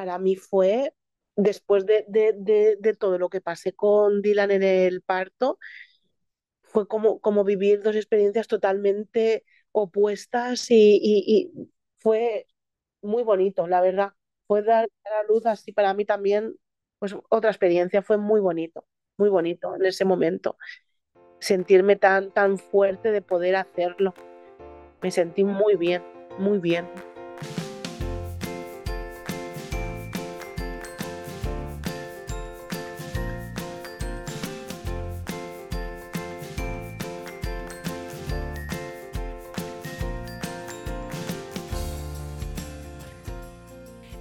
para mí fue, después de, de, todo lo que pasé con Dylan en el parto, fue como, como vivir dos experiencias totalmente opuestas y, fue muy bonito, la verdad. Fue dar a luz así para mí también, pues otra experiencia, fue muy bonito, muy bonito en ese momento. Sentirme tan, tan fuerte de poder hacerlo. Me sentí muy bien, muy bien.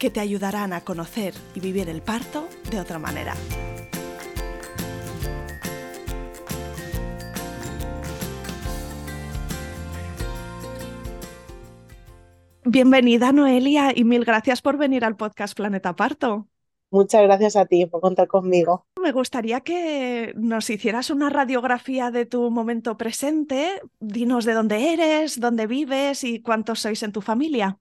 que te ayudarán a conocer y vivir el parto de otra manera. Bienvenida Noelia y mil gracias por venir al podcast Planeta Parto. Muchas gracias a ti por contar conmigo. Me gustaría que nos hicieras una radiografía de tu momento presente. Dinos de dónde eres, dónde vives y cuántos sois en tu familia.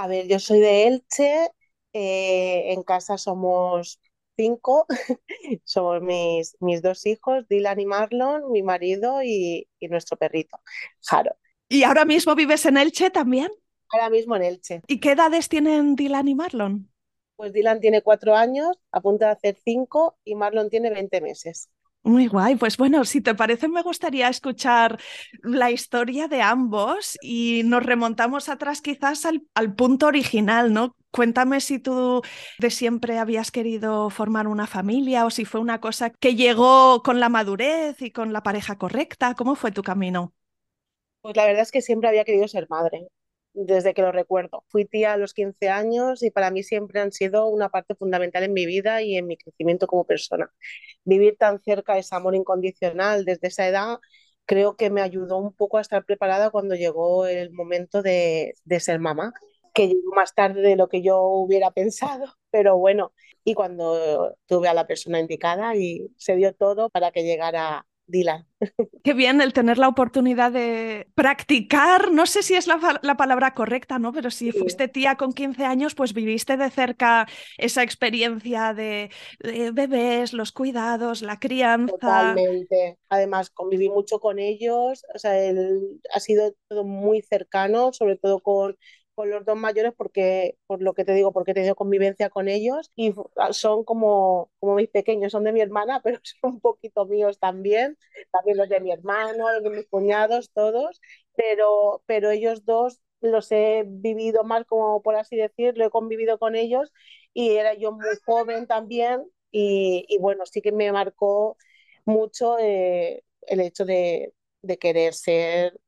A ver, yo soy de Elche, eh, en casa somos cinco, somos mis, mis dos hijos, Dylan y Marlon, mi marido y, nuestro perrito, Jaro. ¿Y ahora mismo vives en Elche también? Ahora mismo en Elche. ¿Y qué edades tienen Dylan y Marlon? Pues Dylan tiene cuatro años, a punto de hacer cinco, y Marlon tiene 20 meses. Muy guay. Pues bueno, si te parece, me gustaría escuchar la historia de ambos y nos remontamos atrás quizás al, punto original, ¿no? Cuéntame si tú de siempre habías querido formar una familia o si fue una cosa que llegó con la madurez y con la pareja correcta. ¿Cómo fue tu camino? Pues la verdad es que siempre había querido ser madre desde que lo recuerdo. Fui tía a los 15 años y para mí siempre han sido una parte fundamental en mi vida y en mi crecimiento como persona. Vivir tan cerca ese amor incondicional desde esa edad creo que me ayudó un poco a estar preparada cuando llegó el momento de ser mamá, que llegó más tarde de lo que yo hubiera pensado, pero bueno, y cuando tuve a la persona indicada y se dio todo para que llegara Dylan. Qué bien el tener la oportunidad de practicar, no sé si es la, palabra correcta, ¿no? Pero si fuiste tía con 15 años, pues viviste de cerca esa experiencia de, bebés, los cuidados, la crianza. Totalmente. Además, conviví mucho con ellos, o sea, ha sido todo muy cercano, sobre todo con con los dos mayores porque, por lo que te digo, porque he tenido convivencia con ellos y son como, como mis pequeños, son de mi hermana, pero son un poquito míos también, también los de mi hermano, los de mis cuñados, todos, pero, pero ellos dos los he vivido más, como por así decirlo, he convivido con ellos y era yo muy joven también y, y bueno, sí que me marcó mucho eh, el hecho de, de querer ser,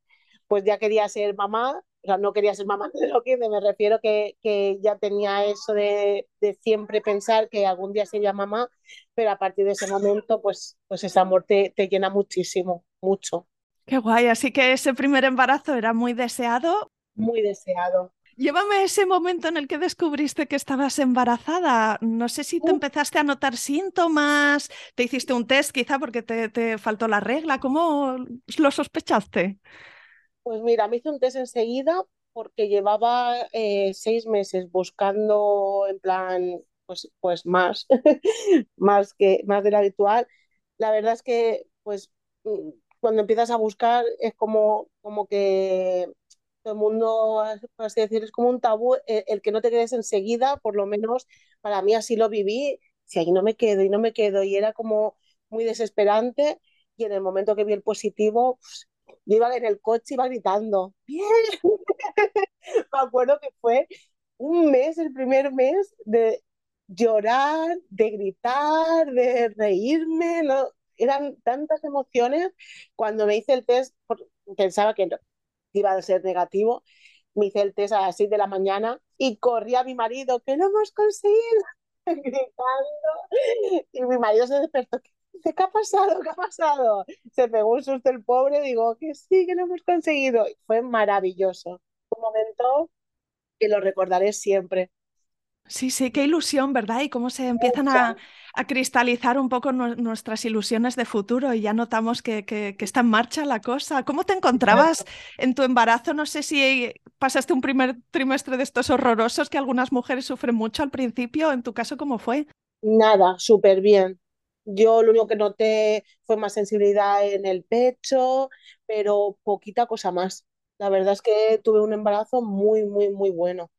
pues ya quería ser mamá o sea, no quería ser mamá de lo que me refiero que, que ya tenía eso de, de, siempre pensar que algún día sería mamá, pero a partir de ese momento, pues, pues ese amor te, te llena muchísimo, mucho. Qué guay, así que ese primer embarazo era muy deseado. Muy deseado. Llévame a ese momento en el que descubriste que estabas embarazada. No sé si te empezaste a notar síntomas, te hiciste un test quizá porque te, te faltó la regla. ¿Cómo lo sospechaste? Pues mira, me hice un test enseguida porque llevaba eh, seis meses buscando en plan, pues, pues más, más que más de lo habitual. La verdad es que, pues, mm, cuando empiezas a buscar es como, como que todo el mundo, por así decir, es como un tabú el, el, que no te quedes enseguida, por lo menos para mí así lo viví, si ahí no me quedo y no me quedo, y era como muy desesperante, y en el momento que vi el positivo, pues, yo iba en el coche, iba gritando, ¡bien! Me acuerdo que fue un mes, el primer mes, de llorar, de gritar, de reírme, ¿no? Eran tantas emociones. Cuando me hice el test, pensaba que iba a ser negativo, me hice el test a las 6 de la mañana y corrí a mi marido, que lo hemos conseguido. gritando. Y mi marido se despertó. ¿Qué ha pasado? ¿Qué ha pasado? Se pegó un susto el pobre, digo que sí, que lo hemos conseguido. fue maravilloso. Un momento que lo recordaré siempre. Sí, sí, qué ilusión, ¿verdad? Y cómo se empiezan a, cristalizar un poco nuestras ilusiones de futuro y ya notamos que, está en marcha la cosa. ¿Cómo te encontrabas en tu embarazo? No sé si pasaste un primer trimestre de estos horrorosos que algunas mujeres sufren mucho al principio. En tu caso, ¿cómo fue? Nada, súper bien. Yo lo único que noté fue más sensibilidad en el pecho, pero poquita cosa más. La verdad es que tuve un embarazo muy, muy, muy bueno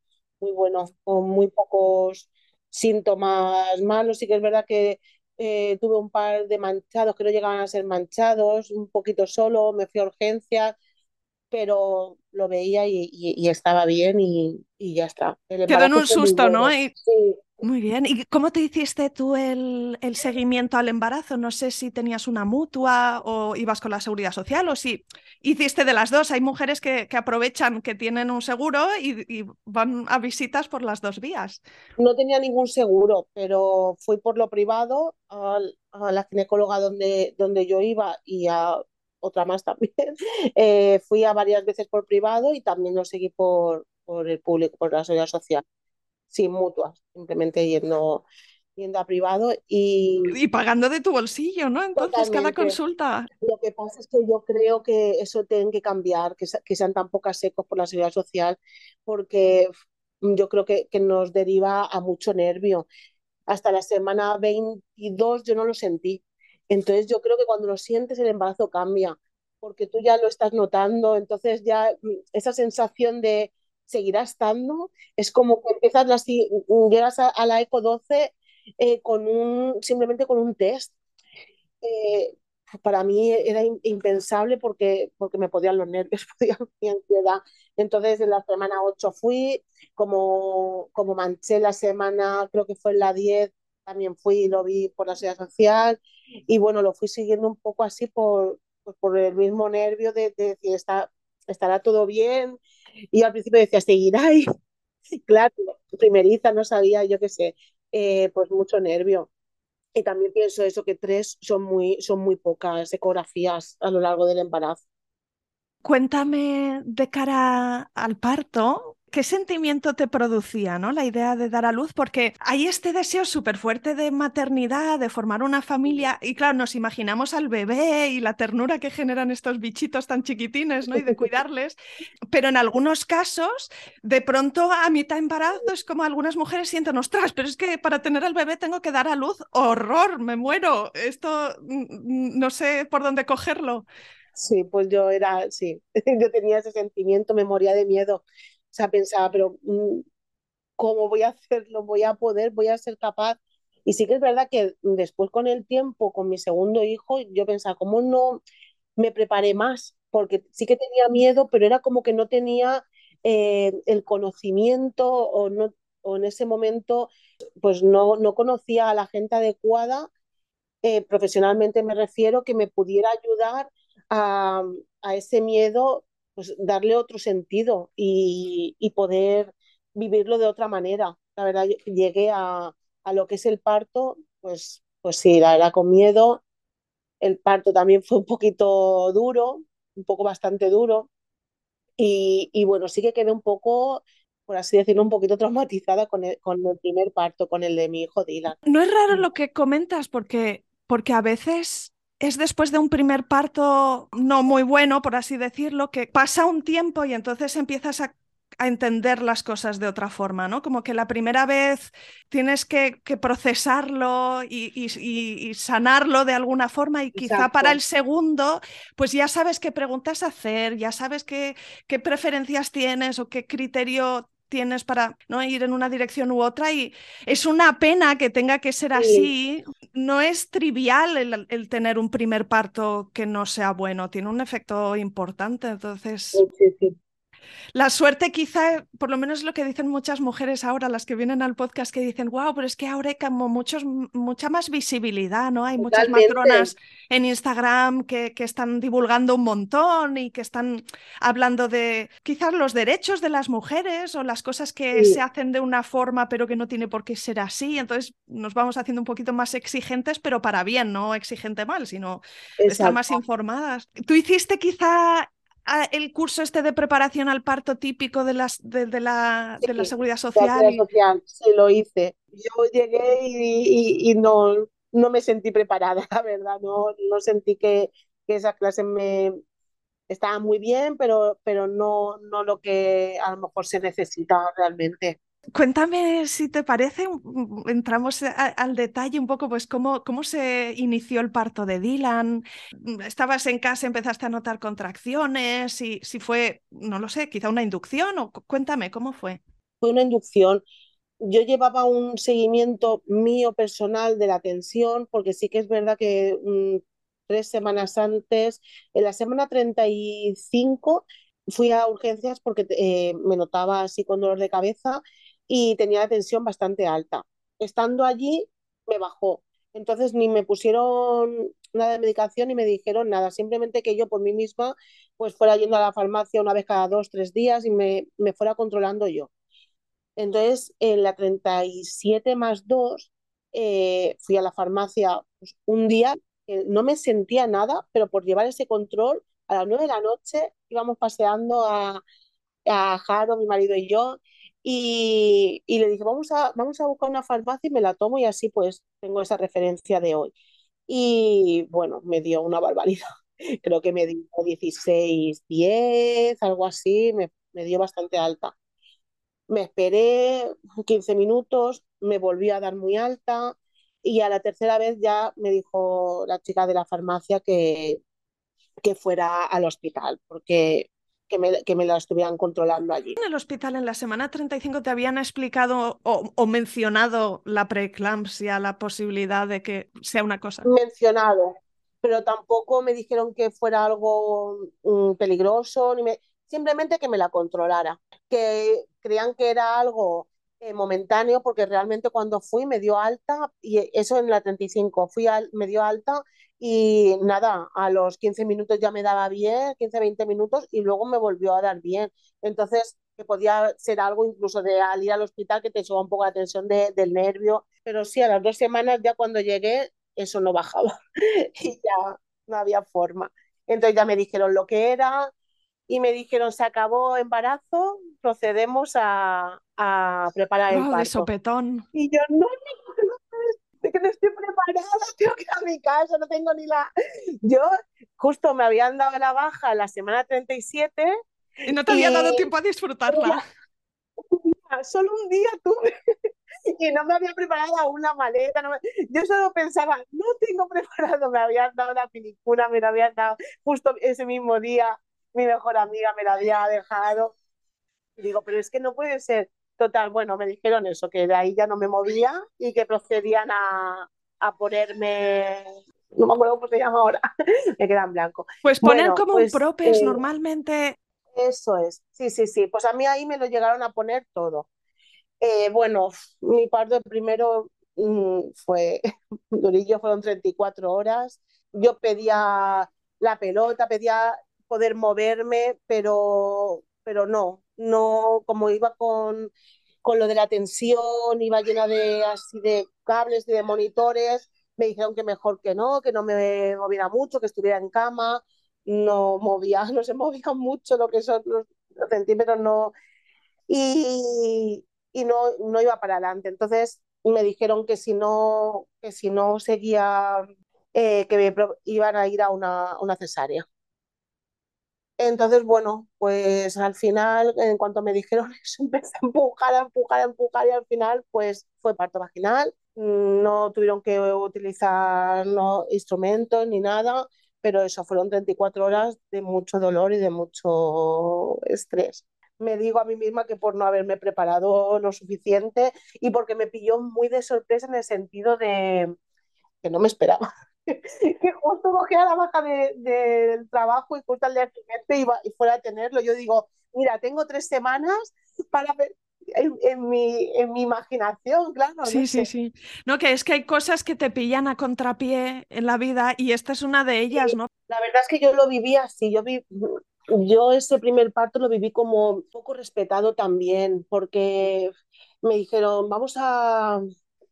muy bueno, con muy pocos síntomas malos. Sí que es verdad que eh, tuve un par de manchados que no llegaban a ser manchados, un poquito solo, me fui a urgencias, pero lo veía y, estaba bien y, ya está. Quedó en un susto, ¿no? Sí, muy bien. ¿Y cómo te hiciste tú el, seguimiento al embarazo? No sé si tenías una mutua o ibas con la seguridad social o si hiciste de las dos. Hay mujeres que, aprovechan que tienen un seguro y, van a visitas por las dos vías. No tenía ningún seguro, pero fui por lo privado a, la ginecóloga donde, yo iba y a otra más también. Eh, fui a varias veces por privado y también lo seguí por el público, por la seguridad social sin mutuas, simplemente yendo, yendo a privado y... Y pagando de tu bolsillo, ¿no? Entonces, cada consulta. Lo que pasa es que yo creo que eso tiene que cambiar, que, que sean tan pocas secos por la seguridad social, porque yo creo que, que nos deriva a mucho nervio. Hasta la semana 22 yo no lo sentí. Entonces yo creo que cuando lo sientes el embarazo cambia, porque tú ya lo estás notando, entonces ya mm, esa sensación de seguirá estando. Es como que empiezas la, llegas a, la ECO 12 eh, con un, simplemente con un test. Eh, para mí era impensable porque, porque me podían los nervios, podía mi ansiedad. Entonces, en la semana 8 fui, como, como manché la semana, creo que fue en la 10, también fui y lo vi por la seguridad social. Y bueno, lo fui siguiendo un poco así por, por el mismo nervio de, de decir, está, estará todo bien, y al principio decía, ¿seguirá ahí? claro, primeriza, no sabía, yo qué sé, eh, pues mucho nervio. Y también pienso eso, que tres son muy, son muy pocas ecografías a lo largo del embarazo. Cuéntame de cara al parto, ¿Qué sentimiento te producía ¿no? la idea de dar a luz? Porque hay este deseo súper fuerte de maternidad, de formar una familia, y claro, nos imaginamos al bebé y la ternura que generan estos bichitos tan chiquitines ¿no? y de cuidarles, pero en algunos casos, de pronto a mitad embarazo es como algunas mujeres sienten, ostras, pero es que para tener al bebé tengo que dar a luz, horror, me muero, esto mm, no sé por dónde cogerlo. Sí, pues yo era, sí, yo tenía ese sentimiento, memoria de miedo. O sea, pensaba, pero mm, ¿cómo voy a hacerlo? ¿Voy a poder? ¿Voy a ser capaz? Y sí que es verdad que después con el tiempo, con mi segundo hijo, yo pensaba, ¿cómo no me preparé más? Porque sí que tenía miedo, pero era como que no tenía eh, el conocimiento o, no, o en ese momento pues no, no conocía a la gente adecuada, eh, profesionalmente me refiero, que me pudiera ayudar a, a ese miedo pues darle otro sentido y, poder vivirlo de otra manera. La verdad, llegué a, lo que es el parto, pues, pues sí, la verdad, con miedo. El parto también fue un poquito duro, un poco bastante duro. Y, bueno, sí que quedé un poco, por así decirlo, un poquito traumatizada con el, con el primer parto, con el de mi hijo Dylan. No es raro lo que comentas porque, porque a veces es después de un primer parto no muy bueno, por así decirlo, que pasa un tiempo y entonces empiezas a, entender las cosas de otra forma, ¿no? Como que la primera vez tienes que, procesarlo y, sanarlo de alguna forma y quizá para el segundo, pues ya sabes qué preguntas hacer, ya sabes qué, qué preferencias tienes o qué criterio tienes para ¿no? ir en una dirección u otra y es una pena que tenga que ser así. No es trivial el, tener un primer parto que no sea bueno, tiene un efecto importante. Entonces, La suerte quizá, por lo menos lo que dicen muchas mujeres ahora, las que vienen al podcast, que dicen, wow, pero es que ahora hay como muchos, mucha más visibilidad, ¿no? Hay muchas matronas en Instagram que, que, están divulgando un montón y que están hablando de quizás los derechos de las mujeres o las cosas que se hacen de una forma pero que no tiene por qué ser así. Entonces nos vamos haciendo un poquito más exigentes, pero para bien, no exigente mal, sino estar más informadas. ¿Tú hiciste quizá el curso este de preparación al parto típico de, las, de, la, de la, seguridad social. social. Sí, lo hice. Yo llegué y, y, no, no me sentí preparada, la verdad. No, no sentí que, que esa clase me estaba muy bien, pero, pero no, no lo que a lo mejor se necesitaba realmente. Cuéntame si te parece, entramos al detalle un poco, pues cómo, cómo se inició el parto de Dylan. ¿Estabas en casa, empezaste a notar contracciones? Si, si fue, no lo sé, quizá una inducción o cuéntame, ¿cómo fue? Fue una inducción. Yo llevaba un seguimiento mío personal de la tensión, porque sí que es verdad que mm, tres semanas antes, en la semana 35, fui a urgencias porque eh, me notaba así con dolor de cabeza y tenía la tensión bastante alta. Estando allí, me bajó. Entonces ni me pusieron nada de medicación ni me dijeron nada, simplemente que yo por mí misma pues fuera yendo a la farmacia una vez cada dos, tres días y me, me fuera controlando yo. Entonces, en la 37 más 2, eh, fui a la farmacia pues, un día, no me sentía nada, pero por llevar ese control, a las 9 de la noche íbamos paseando a, a Jaro, mi marido y yo, y, le dije, vamos a, vamos a buscar una farmacia y me la tomo y así pues tengo esa referencia de hoy. Y bueno, me dio una barbaridad. Creo que me dio 16, 10, algo así, me, me dio bastante alta. Me esperé 15 minutos, me volví a dar muy alta y a la tercera vez ya me dijo la chica de la farmacia que, que fuera al hospital porque que me, que me la estuvieran controlando allí. En el hospital en la semana 35 te habían explicado o, mencionado la preeclampsia, la posibilidad de que sea una cosa. Mencionado, pero tampoco me dijeron que fuera algo mm, peligroso, ni me... simplemente que me la controlara, que creían que era algo eh, momentáneo porque realmente cuando fui me dio alta y eso en la 35 fui al, me dio alta y nada, a los 15 minutos ya me daba bien, 15, 20 minutos y luego me volvió a dar bien. Entonces, que podía ser algo incluso de al ir al hospital que te suba un poco la tensión de, del nervio, pero sí, a las dos semanas ya cuando llegué eso no bajaba y ya no había forma. Entonces ya me dijeron lo que era, y me dijeron, se acabó embarazo, procedemos a, a preparar el parto. de sopetón. Y yo, no, de que no estoy preparada, tengo que ir a mi casa, no tengo ni la... Yo justo me habían dado la baja la semana 37. Y no te había dado tiempo a disfrutarla. Solo un día tuve y no me había preparado una maleta. Yo solo pensaba, no tengo preparado, me habían dado la película, me la habían dado justo ese mismo día mi mejor amiga me la había dejado. Y digo, pero es que no puede ser. Total, bueno, me dijeron eso, que de ahí ya no me movía y que procedían a, a ponerme no me acuerdo cómo se llama ahora, me queda en blanco. Pues poner como un pues, propes eh, normalmente. Eso es, sí, sí, sí. Pues a mí ahí me lo llegaron a poner todo. Eh, bueno, mi parto primero mm, fue durillo, fueron 34 horas. Yo pedía la pelota, pedía poder moverme, pero, pero no, no, como iba con, con lo de la tensión, iba llena de así de cables y de monitores, me dijeron que mejor que no, que no me moviera mucho, que estuviera en cama, no movía, no se movía mucho lo que son los, centímetros, no, y, y, no, no iba para adelante. Entonces me dijeron que si no, que si no seguía, eh, que me iban a ir a una, una cesárea. Entonces, bueno, pues al final, en cuanto me dijeron eso, empecé a empujar, a empujar, a empujar y al final, pues fue parto vaginal. No tuvieron que utilizar instrumentos ni nada, pero eso fueron 34 horas de mucho dolor y de mucho estrés. Me digo a mí misma que por no haberme preparado lo suficiente y porque me pilló muy de sorpresa en el sentido de que no me esperaba. Que justo cogía la baja del de, trabajo y justo al día siguiente iba, y fuera a tenerlo. Yo digo, mira, tengo tres semanas para ver, en, en, mi, en mi imaginación, claro. Sí, no sí, sé. sí. No, que es que hay cosas que te pillan a contrapié en la vida y esta es una de ellas, sí, ¿no? La verdad es que yo lo viví así, yo vi, yo ese primer parto lo viví como un poco respetado también, porque me dijeron, vamos a,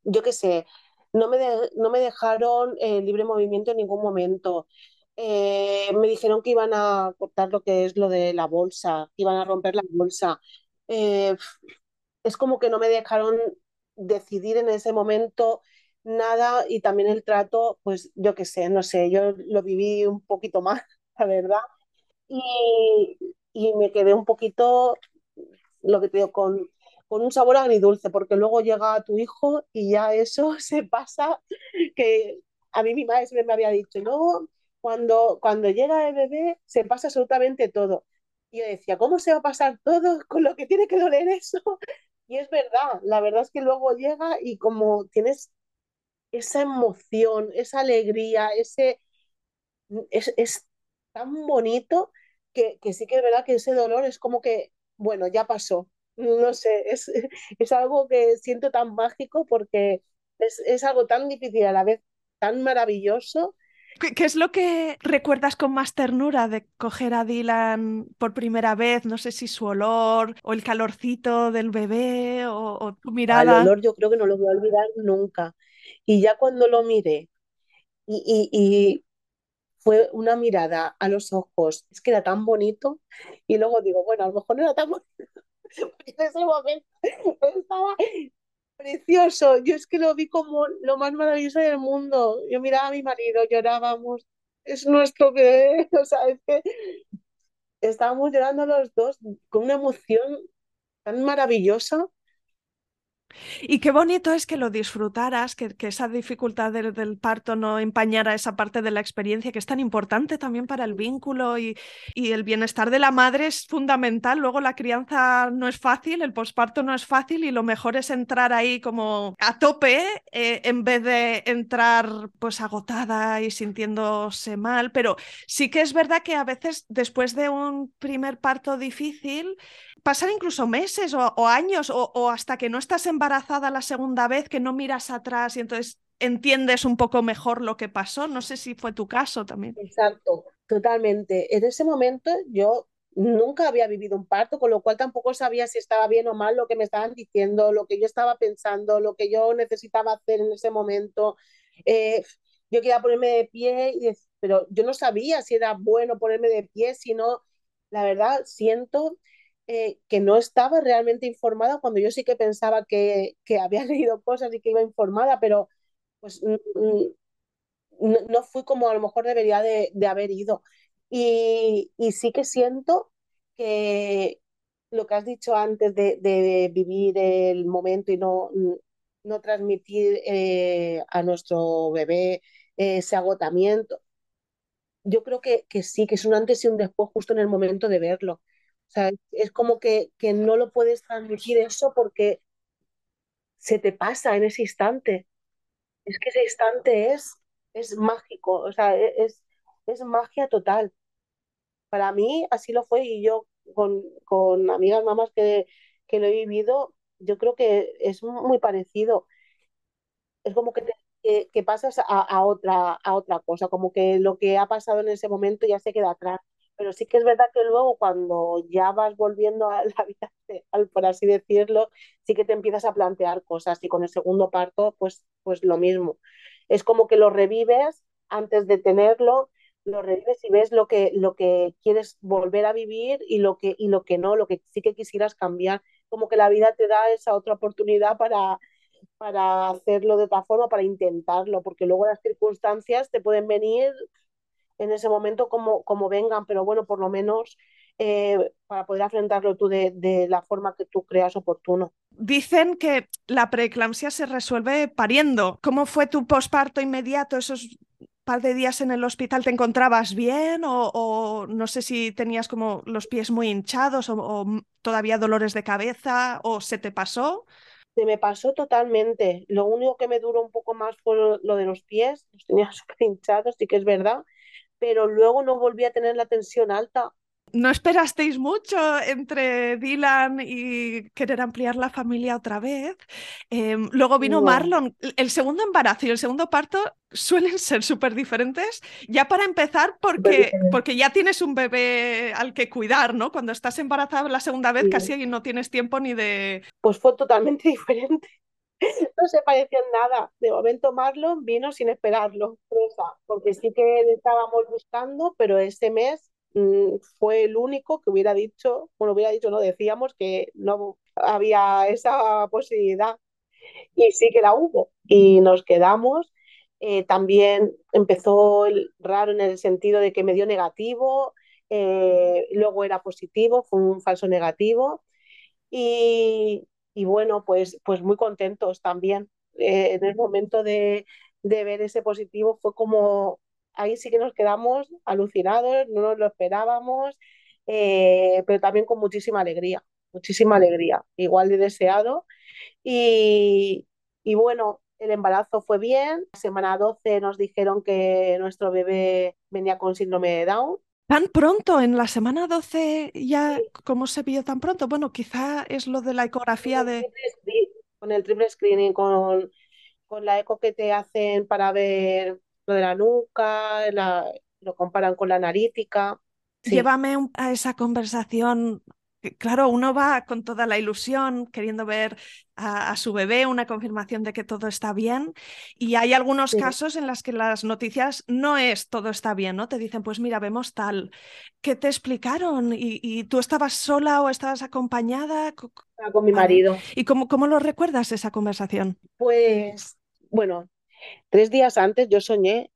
yo qué sé, no me, de, no me dejaron eh, libre movimiento en ningún momento. Eh, me dijeron que iban a cortar lo que es lo de la bolsa, que iban a romper la bolsa. Eh, es como que no me dejaron decidir en ese momento nada y también el trato, pues yo qué sé, no sé, yo lo viví un poquito más, la verdad. Y, y me quedé un poquito, lo que te digo, con, con un sabor agridulce, porque luego llega tu hijo y ya eso se pasa, que a mí mi madre me había dicho, no, cuando, cuando llega el bebé se pasa absolutamente todo. Y yo decía, ¿cómo se va a pasar todo con lo que tiene que doler eso? Y es verdad, la verdad es que luego llega y como tienes esa emoción, esa alegría, ese, es, es tan bonito que, que, sí que es verdad que ese dolor es como que, bueno, ya pasó. No sé, es, es algo que siento tan mágico porque es, es algo tan difícil a la vez tan maravilloso ¿Qué, ¿Qué, es lo que recuerdas con más ternura de coger a Dylan por primera vez? No sé si su olor o el calorcito del bebé o, o tu mirada. El olor yo creo que no lo voy a olvidar nunca. Y ya cuando lo miré y, y, y fue una mirada a los ojos, es que era tan bonito. Y luego digo, bueno, a lo mejor no era tan bonito. En ese momento estaba precioso. Yo es que lo vi como lo más maravilloso del mundo. Yo miraba a mi marido, llorábamos. Es nuestro bebé. O sea, es que estábamos llorando los dos con una emoción tan maravillosa. Y qué bonito es que lo disfrutaras, que, que esa dificultad del, del, parto no empañara esa parte de la experiencia que es tan importante también para el vínculo y, y, el bienestar de la madre es fundamental. Luego la crianza no es fácil, el posparto no es fácil y lo mejor es entrar ahí como a tope eh, en vez de entrar pues agotada y sintiéndose mal. Pero sí que es verdad que a veces después de un primer parto difícil, pasar incluso meses o, o años o, o, hasta que no estás embarazada la segunda vez, que no miras atrás y entonces entiendes un poco mejor lo que pasó. No sé si fue tu caso también. Exacto, totalmente. En ese momento yo nunca había vivido un parto, con lo cual tampoco sabía si estaba bien o mal lo que me estaban diciendo, lo que yo estaba pensando, lo que yo necesitaba hacer en ese momento. Eh, yo quería ponerme de pie, y, pero yo no sabía si era bueno ponerme de pie, sino, la verdad, siento eh, que no estaba realmente informada cuando yo sí que pensaba que, que, había leído cosas y que iba informada, pero pues no, no fui como a lo mejor debería de, de haber ido. Y, y, sí que siento que lo que has dicho antes de, de vivir el momento y no, no transmitir eh, a nuestro bebé ese agotamiento, yo creo que, que sí, que es un antes y un después justo en el momento de verlo. O sea, es como que, que no lo puedes transmitir eso porque se te pasa en ese instante. Es que ese instante es, es mágico, o sea, es, es magia total. Para mí así lo fue y yo con, con amigas mamás que, que lo he vivido, yo creo que es muy parecido. Es como que, que, pasas a, a, otra, a otra cosa, como que lo que ha pasado en ese momento ya se queda atrás pero sí que es verdad que luego cuando ya vas volviendo a la vida real, por así decirlo, sí que te empiezas a plantear cosas y con el segundo parto, pues, pues lo mismo. Es como que lo revives antes de tenerlo, lo revives y ves lo que, lo que quieres volver a vivir y lo, que, y lo que no, lo que sí que quisieras cambiar. Como que la vida te da esa otra oportunidad para, para hacerlo de otra forma, para intentarlo, porque luego las circunstancias te pueden venir en ese momento como, como vengan, pero bueno, por lo menos eh, para poder afrontarlo tú de, de, la forma que tú creas oportuno. Dicen que la preeclampsia se resuelve pariendo. ¿Cómo fue tu posparto inmediato, esos par de días en el hospital? ¿Te encontrabas bien o, o no sé si tenías como los pies muy hinchados o, o, todavía dolores de cabeza o se te pasó? Se me pasó totalmente. Lo único que me duró un poco más fue lo, lo de los pies, los tenía súper hinchados, sí que es verdad, pero luego no volví a tener la tensión alta. ¿No esperasteis mucho entre Dylan y querer ampliar la familia otra vez? Eh, luego vino No, Marlon. El segundo embarazo y el segundo parto suelen ser súper diferentes. Ya para empezar, porque, porque ya tienes un bebé al que cuidar, ¿no? Cuando estás embarazada la segunda vez Sí. casi no tienes tiempo ni de... Pues fue totalmente diferente. No se pareció en nada. De momento Marlon vino sin esperarlo, porque sí que le estábamos buscando, pero este mes mm, fue el único que hubiera dicho, bueno, hubiera dicho, no, decíamos que no había esa posibilidad y sí que la hubo. Y nos quedamos. Eh, también empezó el raro en el sentido de que me dio negativo, eh, luego era positivo, fue un falso negativo. Y, y bueno, pues, pues muy contentos también. Eh, en el momento de, de ver ese positivo fue como, ahí sí que nos quedamos alucinados, no nos lo esperábamos, eh, pero también con muchísima alegría, muchísima alegría, igual de deseado. Y, y bueno, el embarazo fue bien. La semana 12 nos dijeron que nuestro bebé venía con síndrome de Down. Tan pronto, en la semana 12 ya, Sí, ¿cómo se vio tan pronto? Bueno, quizá es lo de la ecografía de... con el triple screening, con, con la eco que te hacen para ver lo de la nuca, la- lo comparan con la analítica. Sí, Llévame un- a esa conversación. Claro, uno va con toda la ilusión, queriendo ver a, a su bebé, una confirmación de que todo está bien. Y hay algunos sí. casos en los que las noticias no es todo está bien, ¿no? Te dicen, pues mira, vemos tal. ¿Qué te explicaron? ¿Y, y tú estabas sola o estabas acompañada? Co- co- Estaba con mi marido. ¿Y cómo, cómo lo recuerdas esa conversación? Pues, bueno, tres días antes yo soñé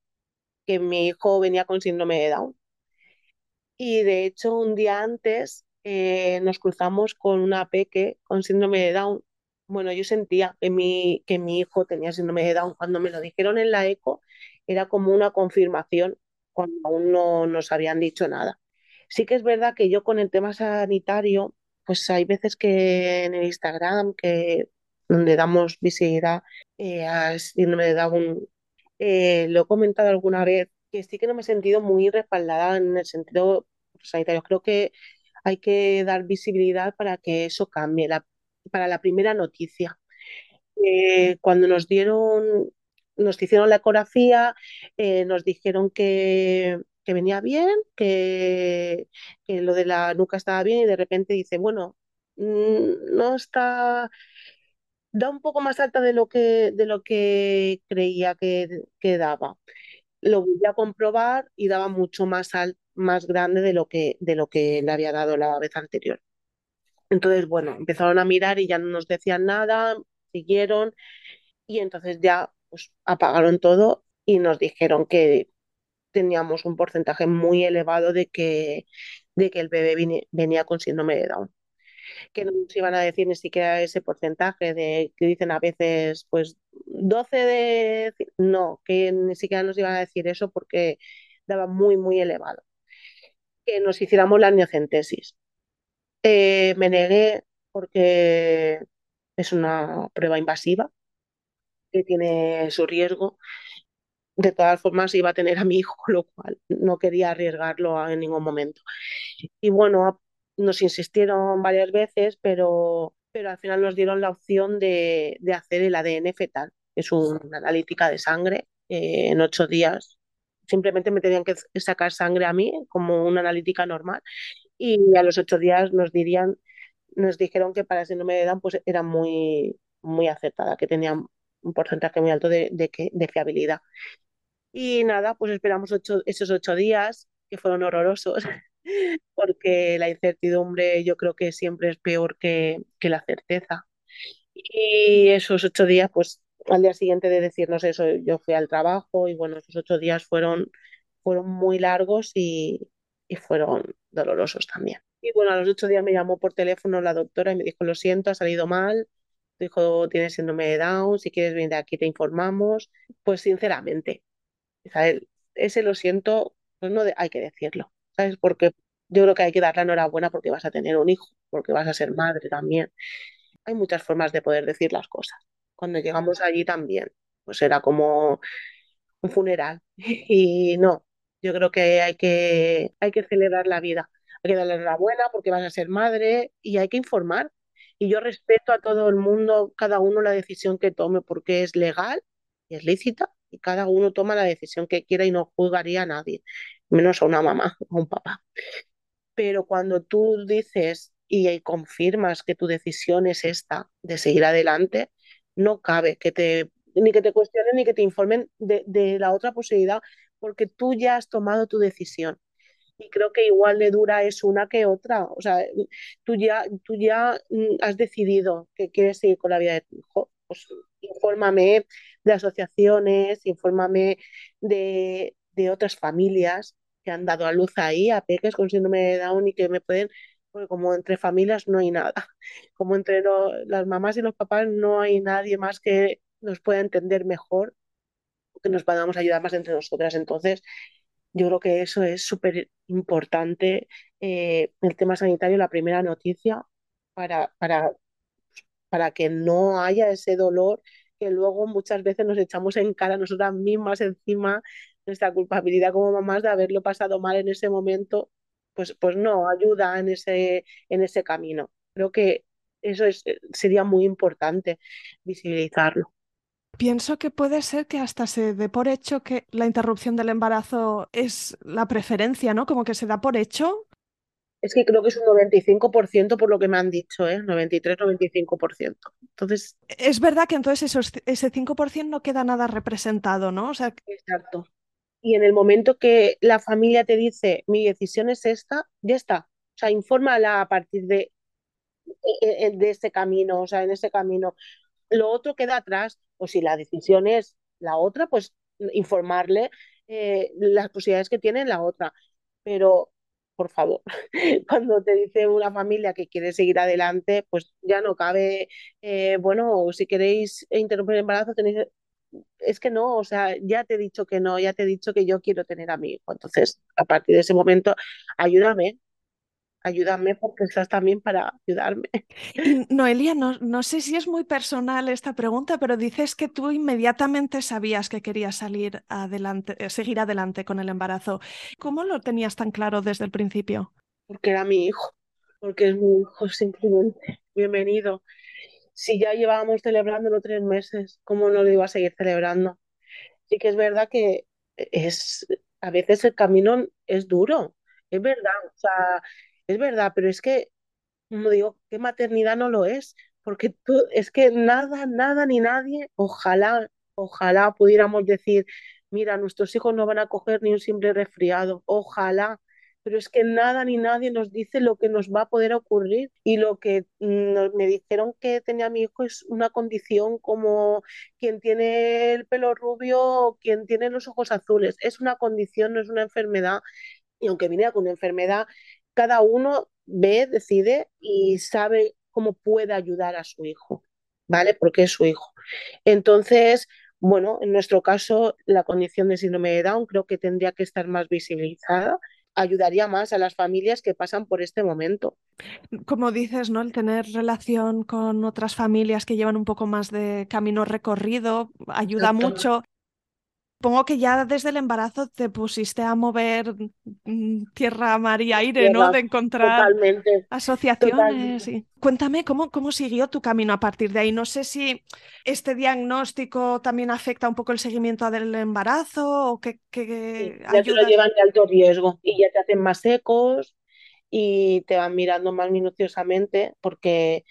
que mi hijo venía con síndrome de Down. Y de hecho, un día antes eh, nos cruzamos con una peque con síndrome de Down. Bueno, yo sentía que mi, que mi hijo tenía síndrome de Down. Cuando me lo dijeron en la eco, era como una confirmación, cuando aún no nos habían dicho nada. Sí que es verdad que yo con el tema sanitario, pues hay veces que en el Instagram, que donde damos visibilidad eh, a síndrome de Down, eh, lo he comentado alguna vez, que sí que no me he sentido muy respaldada en el sentido sanitario. Creo que hay que dar visibilidad para que eso cambie, la- para la primera noticia. Eh, cuando nos dieron, nos hicieron la ecografía, eh, nos dijeron que, que venía bien, que, que lo de la nuca estaba bien y de repente dice, bueno, mm, no está, da un poco más alta de lo que, de lo que creía que, que daba. Lo volví a comprobar y daba mucho más, al- más grande de lo que, de lo que le había dado la vez anterior. Entonces, bueno, empezaron a mirar y ya no nos decían nada, siguieron y entonces ya pues, apagaron todo y nos dijeron que teníamos un porcentaje muy elevado de que, de que el bebé venía con síndrome de Down. Que no nos iban a decir ni siquiera ese porcentaje de que dicen a veces, pues 12 de... No, que ni siquiera nos iban a decir eso porque daba muy, muy elevado. Que nos hiciéramos la amniocentesis. Eh, me negué porque es una prueba invasiva que tiene su riesgo. De todas formas, iba a tener a mi hijo, lo cual no quería arriesgarlo en ningún momento. Y bueno, nos insistieron varias veces, pero, pero al final nos dieron la opción de, de hacer el ADN fetal, que es una analítica de sangre eh, en ocho días. Simplemente me tenían que sacar sangre a mí como una analítica normal y a los ocho días nos dirían, nos dijeron que para el síndrome de Down pues era muy, muy acertada, que tenía un porcentaje muy alto de, de, de fiabilidad. Y nada, pues esperamos ocho, esos ocho días, que fueron horrorosos, porque la incertidumbre yo creo que siempre es peor que, que la certeza. Y esos ocho días, pues al día siguiente de decirnos eso, yo fui al trabajo y bueno, esos ocho días fueron, fueron muy largos y, y fueron dolorosos también. Y bueno, a los ocho días me llamó por teléfono la doctora y me dijo, lo siento, ha salido mal, tu hijo tiene síndrome de Down, si quieres venir aquí te informamos. Pues sinceramente, ¿sabes? Ese lo siento, pues no hay que decirlo, ¿sabes? Porque yo creo que hay que dar la enhorabuena porque vas a tener un hijo, porque vas a ser madre también. hay muchas formas de poder decir las cosas. Cuando llegamos allí también, pues era como un funeral. Y no, yo creo que hay que, hay que celebrar la vida. Hay que darle la enhorabuena porque vas a ser madre y hay que informar. Y yo respeto a todo el mundo, cada uno la decisión que tome porque es legal y es lícita y cada uno toma la decisión que quiera y no juzgaría a nadie, menos a una mamá o a un papá. Pero cuando tú dices y confirmas que tu decisión es esta, de seguir adelante, no cabe que te ni que te cuestionen ni que te informen de, de la otra posibilidad, porque tú ya has tomado tu decisión y creo que igual de dura es una que otra. O sea, tú ya, tú ya mm, has decidido que quieres seguir con la vida de tu hijo. Pues infórmame de asociaciones, infórmame de, de otras familias que han dado a luz ahí a peques con síndrome de Down y que me pueden, porque como entre familias no hay nada, como entre las mamás y los papás no hay nadie más que nos pueda entender mejor, que nos podamos ayudar más entre nosotras. Entonces, yo creo que eso es súper importante, eh, el tema sanitario, la primera noticia, para, para, para que no haya ese dolor que luego muchas veces nos echamos en cara nosotras mismas encima nuestra culpabilidad como mamás de haberlo pasado mal en ese momento, pues, pues no, ayuda en ese, en ese camino. Creo que eso es, sería muy importante visibilizarlo. Pienso que puede ser que hasta se dé por hecho que la interrupción del embarazo es la preferencia, ¿no? Como que se da por hecho. Es que creo que es un 95% por lo que me han dicho, ¿eh? 93-95%. Entonces. Es verdad que entonces esos, ese 5% no queda nada representado, ¿no? O sea... Exacto. Y en el momento que la familia te dice, mi decisión es esta, ya está. O sea, infórmala a partir de, e, e, de ese camino, o sea, en ese camino lo otro queda atrás, o si la decisión es la otra, pues informarle eh, las posibilidades que tiene la otra. Pero, por favor, cuando te dice una familia que quiere seguir adelante, pues ya no cabe, eh, bueno, si queréis interrumpir el embarazo, tenéis... Es que no, o sea, ya te he dicho que no, ya te he dicho que yo quiero tener a mi hijo. Entonces, a partir de ese momento, ayúdame, ayúdame porque estás también para ayudarme. Noelia, no, no, sé si es muy personal esta pregunta, pero dices que tú inmediatamente sabías que querías salir adelante, eh, seguir adelante con el embarazo. ¿Cómo lo tenías tan claro desde el principio? Porque era mi hijo, porque es mi hijo simplemente. Bienvenido. Si ya llevábamos celebrándolo tres meses, ¿cómo no lo iba a seguir celebrando? Sí que es verdad que es, a veces el camino es duro, es verdad. O sea, es verdad, pero es que, como digo, ¿qué maternidad no lo es? Porque es que nada, nada ni nadie, ojalá, ojalá pudiéramos decir, mira, nuestros hijos no van a coger ni un simple resfriado, ojalá, pero es que nada ni nadie nos dice lo que nos va a poder ocurrir y lo que mm, me dijeron que tenía mi hijo es una condición como quien tiene el pelo rubio o quien tiene los ojos azules, es una condición, no es una enfermedad y aunque viniera con una enfermedad cada uno ve, decide y sabe cómo puede ayudar a su hijo, ¿vale? Porque es su hijo. Entonces, bueno, en nuestro caso, la condición de síndrome de Down creo que tendría que estar más visibilizada ayudaría más a las familias que pasan por este momento. Como dices, ¿no? El tener relación con otras familias que llevan un poco más de camino recorrido ayuda mucho. Supongo que ya desde el embarazo te pusiste a mover mm, tierra, mar y aire, ¿no? De encontrar asociaciones. Cuéntame cómo, cómo siguió tu camino a partir de ahí. No sé si este diagnóstico también afecta un poco el seguimiento del embarazo o que, ya te lo llevan de alto riesgo y ya te hacen más ecos y te van mirando más minuciosamente porque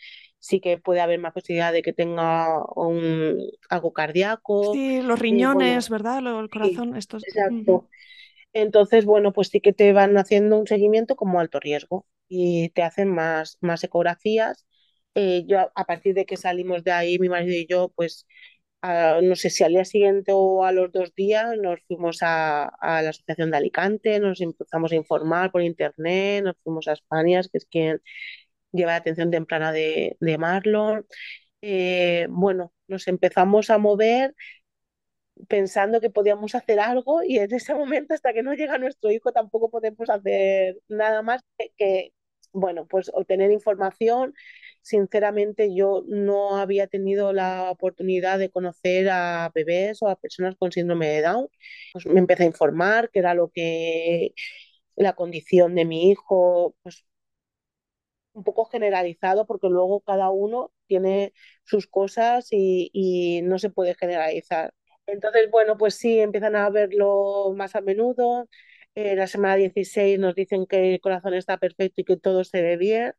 sí que puede haber más posibilidad de que tenga un, algo cardíaco. Sí, los riñones, ¿verdad? El corazón, estos. Exacto. Entonces, bueno, pues sí que te van haciendo un seguimiento como alto riesgo y te hacen más, más ecografías. Eh, yo, a partir de que salimos de ahí, mi marido y yo, pues no sé si al día siguiente o a los dos días nos fuimos a, a, la Asociación de Alicante, nos empezamos a informar por internet, nos fuimos a España, que es quien lleva la atención temprana de, Marlon. Eh, bueno, nos empezamos a mover pensando que podíamos hacer algo y en ese momento hasta que no llega nuestro hijo tampoco podemos hacer nada más que, bueno, pues obtener información sinceramente yo no había tenido la oportunidad de conocer a bebés o a personas con síndrome de Down. Pues me empecé a informar qué era lo que la condición de mi hijo, pues un poco generalizado porque luego cada uno tiene sus cosas y, y no se puede generalizar. Entonces, bueno, pues sí, empiezan a verlo más a menudo. En la semana 16 nos dicen que el corazón está perfecto y que todo se ve bien.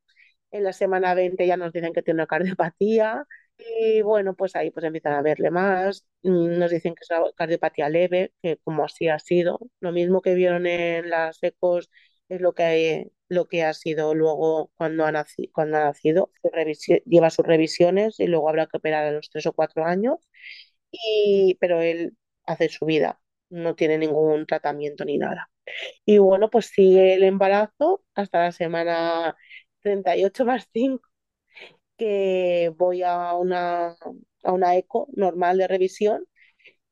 En la semana 20 ya nos dicen que tiene una cardiopatía. Y bueno, pues ahí pues empiezan a verle más. Mm, nos dicen que es una cardiopatía leve, que como así ha sido. Lo mismo que vieron en las ecos es lo que, lo que ha sido luego cuando ha nacido. Cuando ha nacido. Lleva sus revisiones y luego habrá que operar a los tres o cuatro años. Y, pero él hace su vida, no tiene ningún tratamiento ni nada. Y bueno, pues sigue el embarazo hasta la semana 38 más 5, que voy a una, a una eco normal de revisión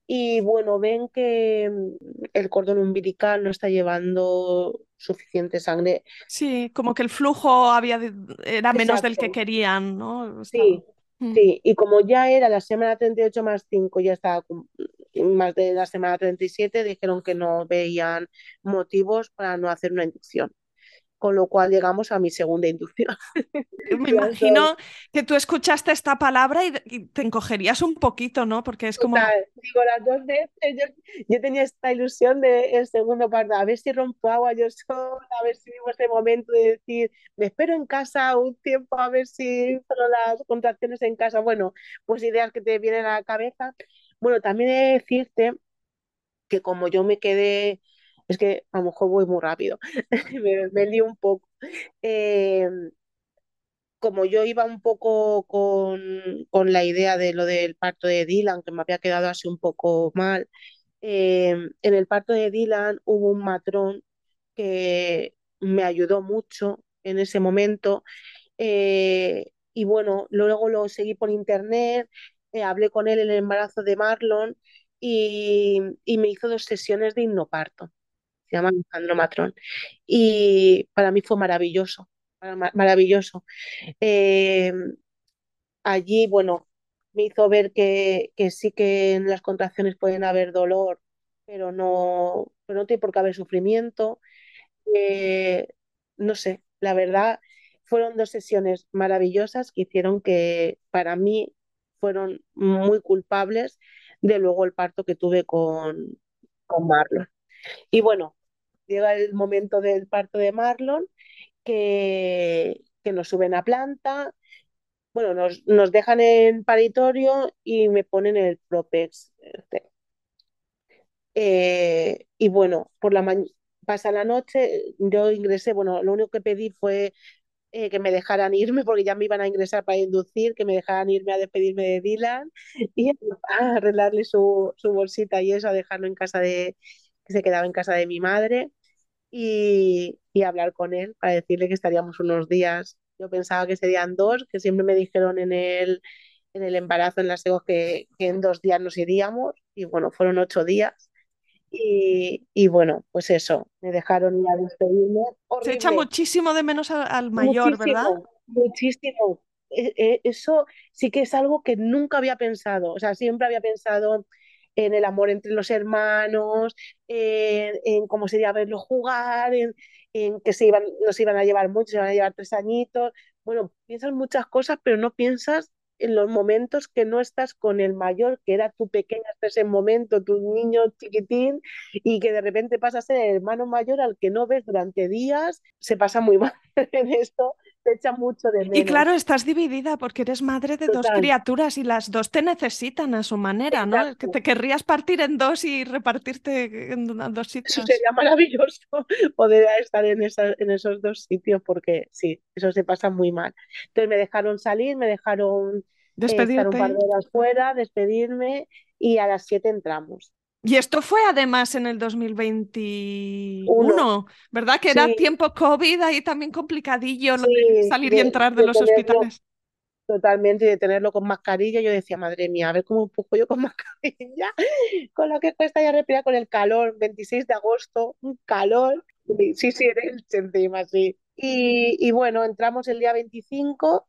y bueno, ven que mm, el cordón umbilical no está llevando suficiente sangre. Sí, como que el flujo había era menos del que querían, ¿no? Sí, mm. sí, y como ya era la semana 38 más 5, ya estaba más de la semana 37, dijeron que no veían motivos para no hacer una inducción con lo cual llegamos a mi segunda inducción. Me imagino que tú escuchaste esta palabra y, te encogerías un poquito, ¿no? Porque es como... Digo, las dos veces yo, tenía esta ilusión de el segundo parto, a ver si rompo agua yo sola, a ver si vivo ese momento de decir, me espero en casa un tiempo a ver si solo las contracciones en casa. Bueno, pues ideas que te vienen a la cabeza. Bueno, también he de decirte que como yo me quedé es que a lo mejor voy muy rápido, me, me lío un poco. Eh, como yo iba un poco con, con, la idea de lo del parto de Dylan, que me había quedado así un poco mal, eh, en el parto de Dylan hubo un matrón que me ayudó mucho en ese momento. Eh, y bueno, luego lo seguí por internet, hablé con él en el embarazo de Marlon y, y me hizo dos sesiones de hipnoparto se llama Alejandro Matrón. Y para mí fue maravilloso, maravilloso. Eh, allí, bueno, me hizo ver que, que, sí que en las contracciones pueden haber dolor, pero no, pero no tiene por qué haber sufrimiento. Eh, no sé, la verdad, fueron dos sesiones maravillosas que hicieron que para mí fueron muy culpables de luego el parto que tuve con, con Marlon. Y bueno, llega el momento del parto de Marlon, que, que nos suben a planta, bueno, nos, nos, dejan en paritorio y me ponen el Propex. Este. Eh, y bueno, por la pasa la noche, yo ingresé, bueno, lo único que pedí fue eh, que me dejaran irme, porque ya me iban a ingresar para inducir, que me dejaran irme a despedirme de Dylan y a arreglarle su, su bolsita y eso, a dejarlo en casa de, que se quedaba en casa de mi madre y, y, hablar con él para decirle que estaríamos unos días. Yo pensaba que serían dos, que siempre me dijeron en el, en el embarazo, en las EGOS, que, que en dos días nos iríamos y bueno, fueron ocho días. Y, y, bueno, pues eso, me dejaron ir a despedirme. Se echa muchísimo de menos al, al mayor, muchísimo, ¿verdad? Muchísimo. E, e, eso sí que es algo que nunca había pensado. O sea, siempre había pensado en el amor entre los hermanos, en, en cómo sería verlo jugar, en, que se iban, no se iban a llevar mucho, se iban a llevar tres añitos. Bueno, piensas muchas cosas, pero no piensas en los momentos que no estás con el mayor, que era tu pequeña hasta ese momento, tu niño chiquitín, y que de repente pasa a ser el hermano mayor al que no ves durante días, se pasa muy mal en esto te echa mucho de menos. Y claro, estás dividida porque eres madre de Total. dos criaturas y las dos te necesitan a su manera, Exacto. ¿no? Que te querrías partir en dos y repartirte en dos sitios. Eso sería maravilloso poder estar en, esa, en esos dos sitios porque sí, eso se pasa muy mal. Entonces me dejaron salir, me dejaron eh, estar un par de horas fuera, despedirme y a las siete entramos. Y esto fue además en el 2021, Uno. ¿verdad? Que sí. era tiempo COVID, ahí también complicadillo sí, de salir de, y entrar de, de los tenerlo, hospitales. Totalmente, de tenerlo con mascarilla. Yo decía, madre mía, a ver cómo empujo yo con mascarilla, con lo que cuesta ya respirar con el calor. 26 de agosto, un calor. Sí, sí, encima, sí. Y, y bueno, entramos el día 25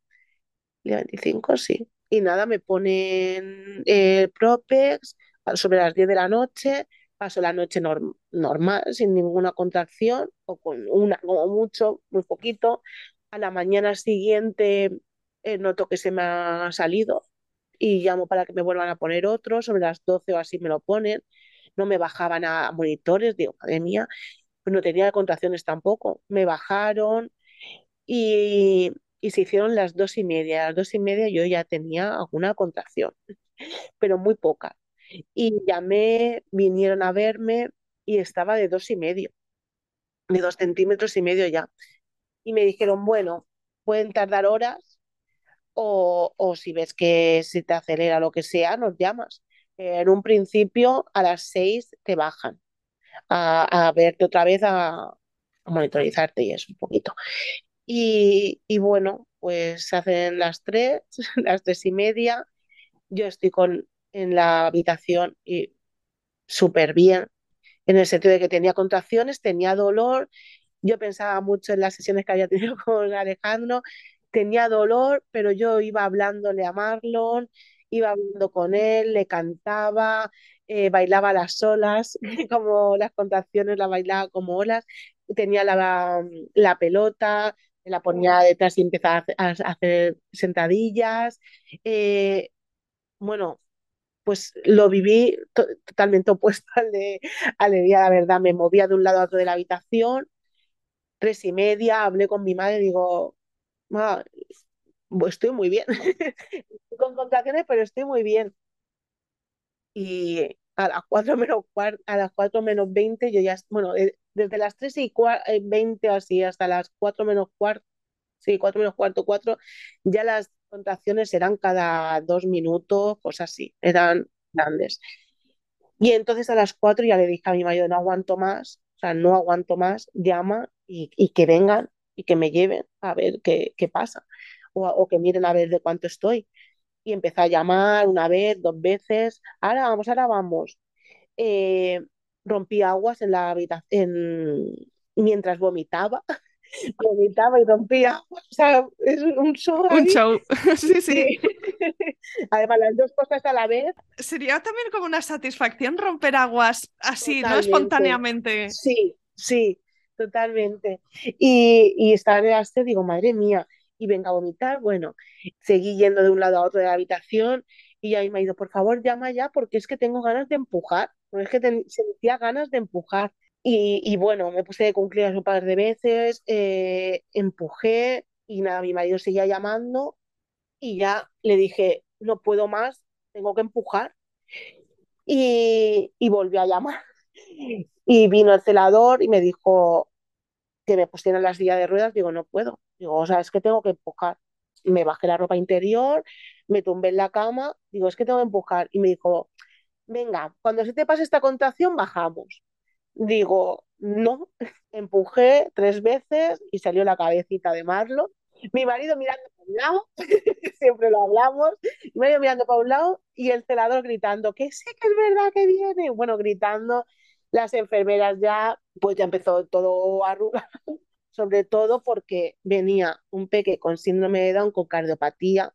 El día 25, sí. Y nada, me ponen el Propex sobre las 10 de la noche, paso la noche norm normal, sin ninguna contracción, o con una, como mucho, muy poquito. A la mañana siguiente eh, noto que se me ha salido y llamo para que me vuelvan a poner otro, sobre las 12 o así me lo ponen, no me bajaban a monitores, digo, madre mía, no tenía contracciones tampoco, me bajaron y, y se hicieron las dos y media, a las dos y media yo ya tenía alguna contracción, pero muy poca. Y llamé, vinieron a verme y estaba de dos y medio, de dos centímetros y medio ya. Y me dijeron, bueno, pueden tardar horas o, o si ves que se te acelera lo que sea, nos llamas. En un principio a las seis te bajan a, a verte otra vez, a, monitorizarte y eso un poquito. Y, y, bueno, pues se hacen las tres, las tres y media. Yo estoy con, en la habitación y súper bien, en el sentido de que tenía contracciones, tenía dolor. Yo pensaba mucho en las sesiones que había tenido con Alejandro tenía dolor, pero yo iba hablándole a Marlon, iba hablando con él, le cantaba, eh, bailaba las olas, como las contracciones la bailaba como olas, tenía la, la pelota, la ponía detrás y empezaba a hacer sentadillas. Eh, bueno, pues lo viví to totalmente opuesto al de, al de día, la verdad, me movía de un lado a otro de la habitación, tres y media, hablé con mi madre, digo, Ah, estoy muy bien. con contracciones, pero estoy muy bien. Y a las 4 menos, a las 4 menos 20 yo ya, bueno, eh, desde las 3 y 20 o así hasta las 4 menos cuarto, sí, 4 menos cuarto, 4, ya las contracciones eran cada dos minutos, cosas así, eran grandes. Y entonces a las 4 ya le dije a mi marido, no aguanto más, o sea, no aguanto más, llama y, y que vengan y que me lleven a ver qué, qué pasa o, o, que miren a ver de cuánto estoy. Y empecé a llamar una vez, dos veces, ahora vamos, ahora vamos. Eh, rompí aguas en la habitación mientras vomitaba. vomitaba y rompía O sea, es un show. Un show. sí, sí. Además, las dos cosas a la vez. Sería también como una satisfacción romper aguas así, Totalmente. ¿no? Espontáneamente. Sí, sí totalmente. Y, y estaba en el aste, digo, madre mía, y venga a vomitar. Bueno, seguí yendo de un lado a otro de la habitación y ya me ha ido, por favor, llama ya porque es que tengo ganas de empujar, porque es que ten, sentía ganas de empujar. Y, bueno, me puse de cumplir un par de veces, eh, empujé y nada, mi marido seguía llamando y ya le dije, no puedo más, tengo que empujar. Y, y volvió a llamar. Y vino el celador y me dijo que me pusieran la silla de ruedas. Digo, no puedo. Digo, o sea, es que tengo que empujar. Me bajé la ropa interior, me tumbé en la cama. Digo, es que tengo que empujar. Y me dijo, venga, cuando se te pase esta contracción, bajamos. Digo, no. Empujé tres veces y salió la cabecita de Marlon. Mi marido mirando para un lado, siempre lo hablamos, mi marido mirando para un lado y el celador gritando, que sé que es verdad que viene. Bueno, gritando las enfermeras ya, pues ya empezó todo arrugado, sobre todo porque venía un peque con síndrome de Down con cardiopatía,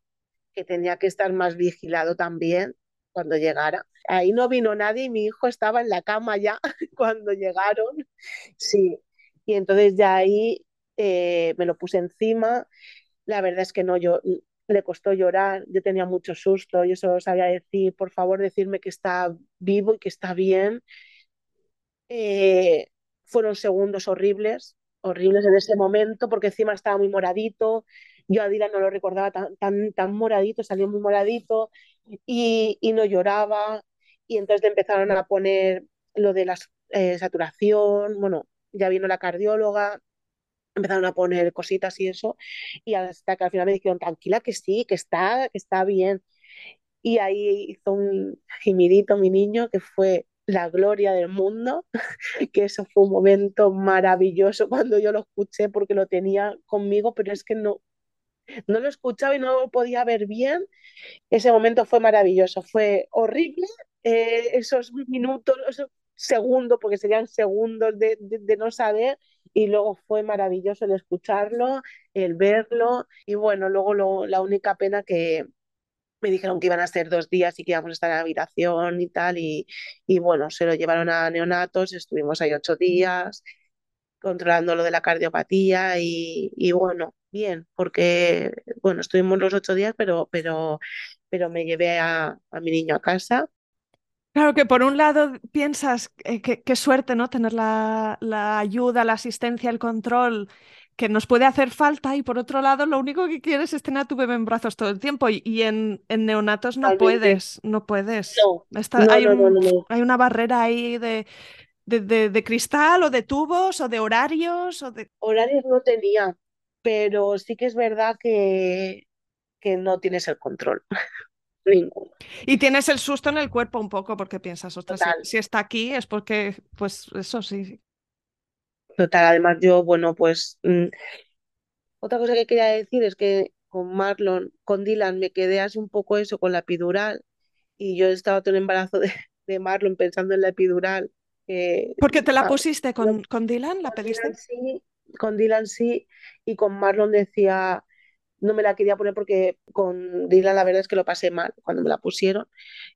que tenía que estar más vigilado también cuando llegara. Ahí no vino nadie y mi hijo estaba en la cama ya cuando llegaron. Sí, y entonces ya ahí eh, me lo puse encima. La verdad es que no, yo le costó llorar, yo tenía mucho susto, yo solo sabía decir, por favor, decirme que está vivo y que está bien eh, fueron segundos horribles, horribles en ese momento, porque encima estaba muy moradito. Yo a Dylan no lo recordaba tan, tan, tan moradito, salió muy moradito y, y, no lloraba. Y entonces le empezaron a poner lo de la eh, saturación, bueno, ya vino la cardióloga, empezaron a poner cositas y eso, y hasta que al final me dijeron, tranquila, que sí, que está, que está bien. Y ahí hizo un gemidito mi niño, que fue la gloria del mundo, que eso fue un momento maravilloso cuando yo lo escuché porque lo tenía conmigo, pero es que no, no lo escuchaba y no lo podía ver bien. Ese momento fue maravilloso, fue horrible, eh, esos minutos, esos segundos, porque serían segundos de, de, no saber, y luego fue maravilloso el escucharlo, el verlo y bueno, luego la única pena que me dijeron que iban a ser dos días y que íbamos a estar en la habitación y tal y, y bueno, se lo llevaron a neonatos, estuvimos ahí ocho días controlando lo de la cardiopatía y, y bueno, bien, porque bueno, estuvimos los ocho días, pero, pero, pero me llevé a, a mi niño a casa Claro que por un lado piensas eh, que qué suerte, ¿no? Tener la, la, ayuda, la asistencia, el control que nos puede hacer falta y por otro lado lo único que quieres es tener a tu bebé en brazos todo el tiempo y, y en, en, neonatos no puedes, no puedes. No, Está, no, hay, no, un, hay, una barrera ahí de, de, de, de, cristal o de tubos o de horarios. O de... Horarios no tenía, pero sí que es verdad que, que no tienes el control. Ninguno. Y tienes el susto en el cuerpo un poco porque piensas, ostras, si, si, está aquí es porque, pues eso sí. Total, además yo, bueno, pues mmm, otra cosa que quería decir es que con Marlon, con Dylan me quedé así un poco eso con la epidural y yo estaba todo el embarazo de, de Marlon pensando en la epidural. Eh, ¿Porque te la pusiste con, con Dylan? ¿La con pediste? Dylan sí, con Dylan sí y con Marlon decía no me la quería poner porque con Dylan la verdad es que lo pasé mal cuando me la pusieron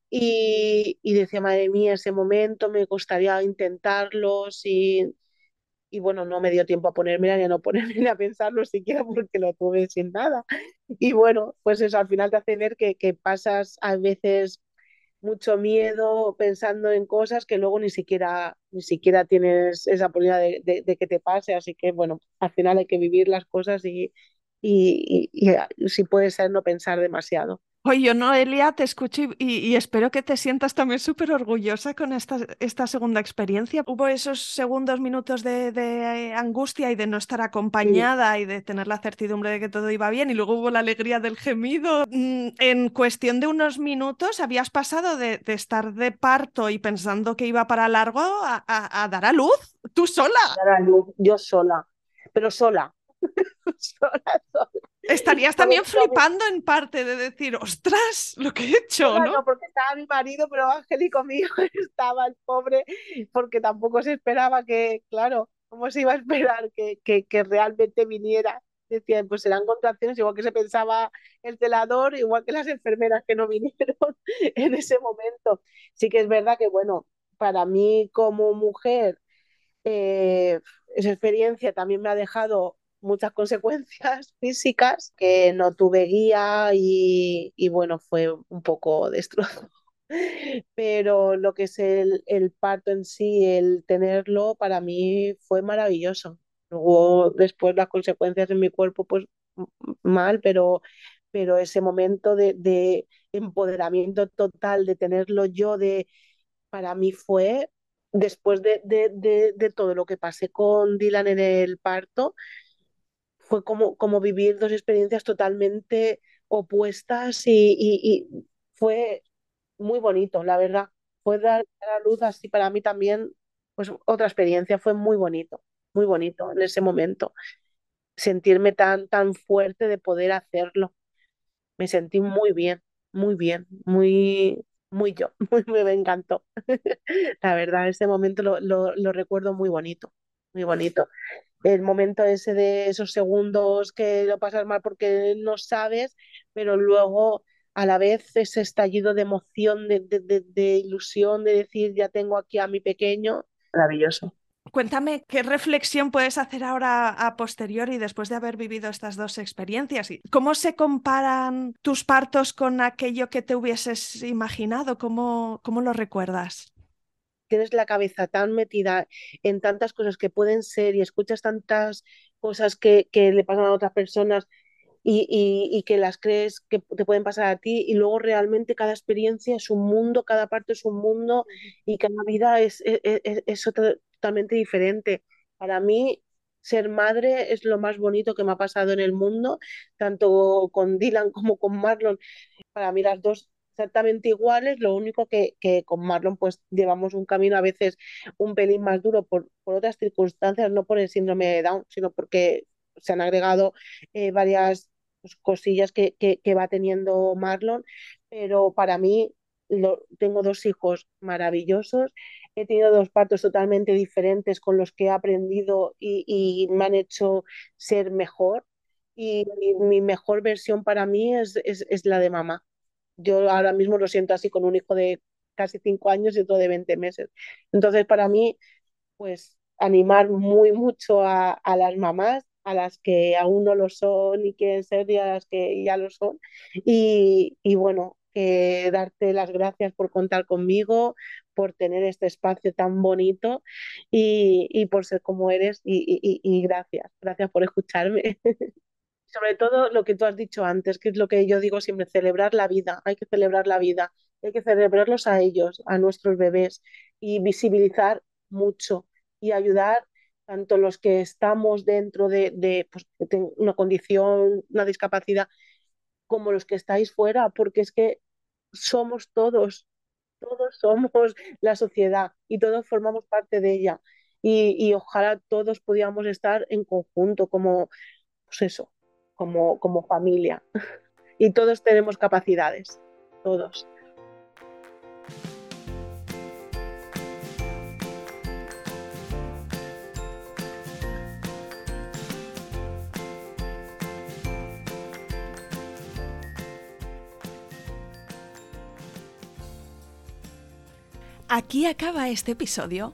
y, y decía, madre mía, ese momento me gustaría intentarlo y, y bueno, no me dio tiempo a ponérmela ni a no ponerme ni a pensarlo siquiera porque lo tuve sin nada. Y bueno, pues eso al final te hace ver que, que pasas a veces mucho miedo pensando en cosas que luego ni siquiera, ni siquiera tienes esa oportunidad de, de, de que te pase. Así que bueno, al final hay que vivir las cosas y, y, y, y, si puede ser no pensar demasiado. Oye, yo Noelia, te escucho y, y, espero que te sientas también súper orgullosa con esta, esta, segunda experiencia. Hubo esos segundos minutos de, de angustia y de no estar acompañada sí. y de tener la certidumbre de que todo iba bien y luego hubo la alegría del gemido. Mm, en cuestión de unos minutos habías pasado de, de estar de parto y pensando que iba para largo a, a, a dar a luz, tú sola. Dar a luz, yo sola, pero sola, sola, sola. Estarías también flipando en parte de decir, ostras, lo que he hecho, ¿no? No, porque estaba mi marido, pero Angélico mío estaba el pobre, porque tampoco se esperaba que, claro, ¿cómo se iba a esperar que, que, que realmente viniera? Decían, pues serán contracciones, igual que se pensaba el celador, igual que las enfermeras que no vinieron en ese momento. Sí que es verdad que, bueno, para mí como mujer, eh, esa experiencia también me ha dejado muchas consecuencias físicas, que no tuve guía y, y bueno, fue un poco destrozo. Pero lo que es el, el, parto en sí, el tenerlo, para mí fue maravilloso. Luego, después las consecuencias en mi cuerpo, pues mal, pero, pero ese momento de, de empoderamiento total, de tenerlo yo, de, para mí fue, después de, de, de, de todo lo que pasé con Dylan en el parto, fue como, como vivir dos experiencias totalmente opuestas y, y, fue muy bonito, la verdad. Fue dar a luz así para mí también, pues otra experiencia, fue muy bonito, muy bonito en ese momento. Sentirme tan, tan fuerte de poder hacerlo. Me sentí muy bien, muy bien, muy, muy yo, muy, me encantó. la verdad, ese momento lo, lo, lo recuerdo muy bonito, muy bonito el momento ese de esos segundos que lo pasas mal porque no sabes, pero luego a la vez ese estallido de emoción, de, de, de, ilusión, de decir ya tengo aquí a mi pequeño, maravilloso. Cuéntame qué reflexión puedes hacer ahora a posteriori después de haber vivido estas dos experiencias. ¿Cómo se comparan tus partos con aquello que te hubieses imaginado? ¿Cómo, cómo lo recuerdas? Tienes la cabeza tan metida en tantas cosas que pueden ser y escuchas tantas cosas que, que le pasan a otras personas y, y, y, que las crees que te pueden pasar a ti y luego realmente cada experiencia es un mundo, cada parte es un mundo y cada vida es, es, es, es totalmente diferente. Para mí ser madre es lo más bonito que me ha pasado en el mundo, tanto con Dylan como con Marlon. Para mí las dos exactamente iguales, lo único que, que, con Marlon pues llevamos un camino a veces un pelín más duro por, por otras circunstancias, no por el síndrome de Down, sino porque se han agregado eh, varias pues, cosillas que, que, va teniendo Marlon, pero para mí lo, tengo dos hijos maravillosos, he tenido dos partos totalmente diferentes con los que he aprendido y, y me han hecho ser mejor. Y, mi mejor versión para mí es, es, es, la de mamá. Yo ahora mismo lo siento así con un hijo de casi cinco años y otro de 20 meses. Entonces, para mí, pues animar muy mucho a, a las mamás a las que aún no lo son y quieren ser y a las que ya lo son. Y, y bueno, eh, darte las gracias por contar conmigo, por tener este espacio tan bonito y, y por ser como eres y, y, y gracias, gracias por escucharme. Sobre todo lo que tú has dicho antes, que es lo que yo digo siempre, celebrar la vida, hay que celebrar la vida, hay que celebrarlos a ellos, a nuestros bebés y visibilizar mucho y ayudar tanto los que estamos dentro de, de pues, una condición, una discapacidad, como los que estáis fuera, porque es que somos todos, todos somos la sociedad y todos formamos parte de ella. Y, y ojalá todos pudiéramos estar en conjunto, como, pues eso, como, como familia. Y todos tenemos capacidades, todos. Aquí acaba este episodio.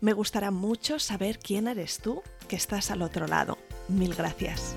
Me gustará mucho saber quién eres tú que estás al otro lado. Mil gracias.